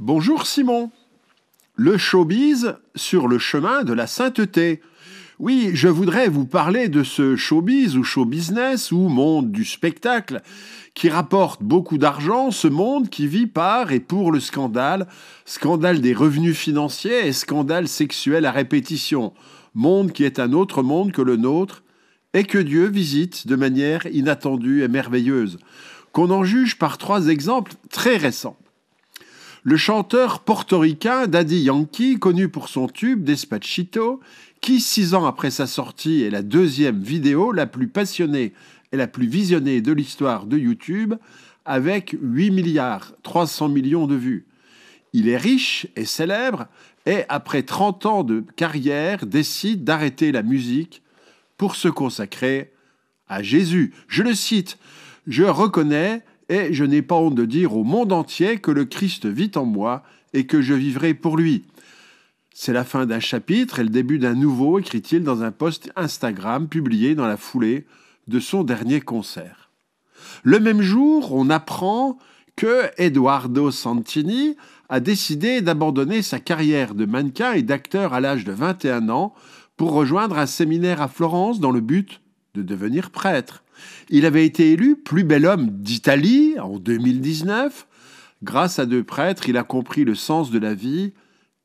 Bonjour Simon. Le showbiz sur le chemin de la sainteté. Oui, je voudrais vous parler de ce showbiz ou show business ou monde du spectacle qui rapporte beaucoup d'argent, ce monde qui vit par et pour le scandale, scandale des revenus financiers et scandale sexuel à répétition, monde qui est un autre monde que le nôtre et que Dieu visite de manière inattendue et merveilleuse, qu'on en juge par trois exemples très récents le chanteur portoricain Daddy Yankee, connu pour son tube Despacito, qui, six ans après sa sortie, est la deuxième vidéo la plus passionnée et la plus visionnée de l'histoire de YouTube, avec 8 milliards 300 millions de vues. Il est riche et célèbre, et après 30 ans de carrière, décide d'arrêter la musique pour se consacrer à Jésus. Je le cite, Je reconnais et je n'ai pas honte de dire au monde entier que le Christ vit en moi et que je vivrai pour lui. C'est la fin d'un chapitre et le début d'un nouveau, écrit-il dans un post Instagram publié dans la foulée de son dernier concert. Le même jour, on apprend que Eduardo Santini a décidé d'abandonner sa carrière de mannequin et d'acteur à l'âge de 21 ans pour rejoindre un séminaire à Florence dans le but de devenir prêtre. Il avait été élu plus bel homme d'Italie en 2019. Grâce à deux prêtres, il a compris le sens de la vie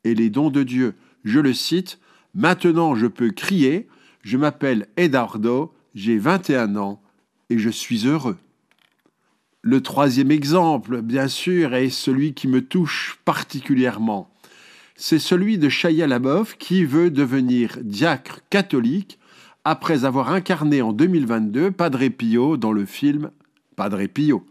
et les dons de Dieu. Je le cite, Maintenant je peux crier, je m'appelle Edardo, j'ai 21 ans et je suis heureux. Le troisième exemple, bien sûr, est celui qui me touche particulièrement. C'est celui de Chaya Laboff qui veut devenir diacre catholique après avoir incarné en 2022 Padre Pio dans le film Padre Pio.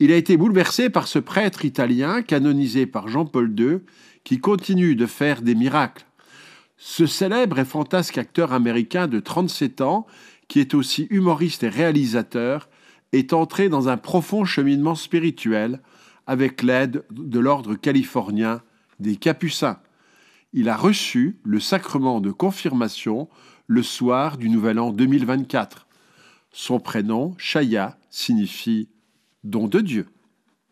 Il a été bouleversé par ce prêtre italien canonisé par Jean-Paul II qui continue de faire des miracles. Ce célèbre et fantasque acteur américain de 37 ans, qui est aussi humoriste et réalisateur, est entré dans un profond cheminement spirituel avec l'aide de l'ordre californien des Capucins. Il a reçu le sacrement de confirmation le soir du Nouvel An 2024. Son prénom, Chaya, signifie don de Dieu.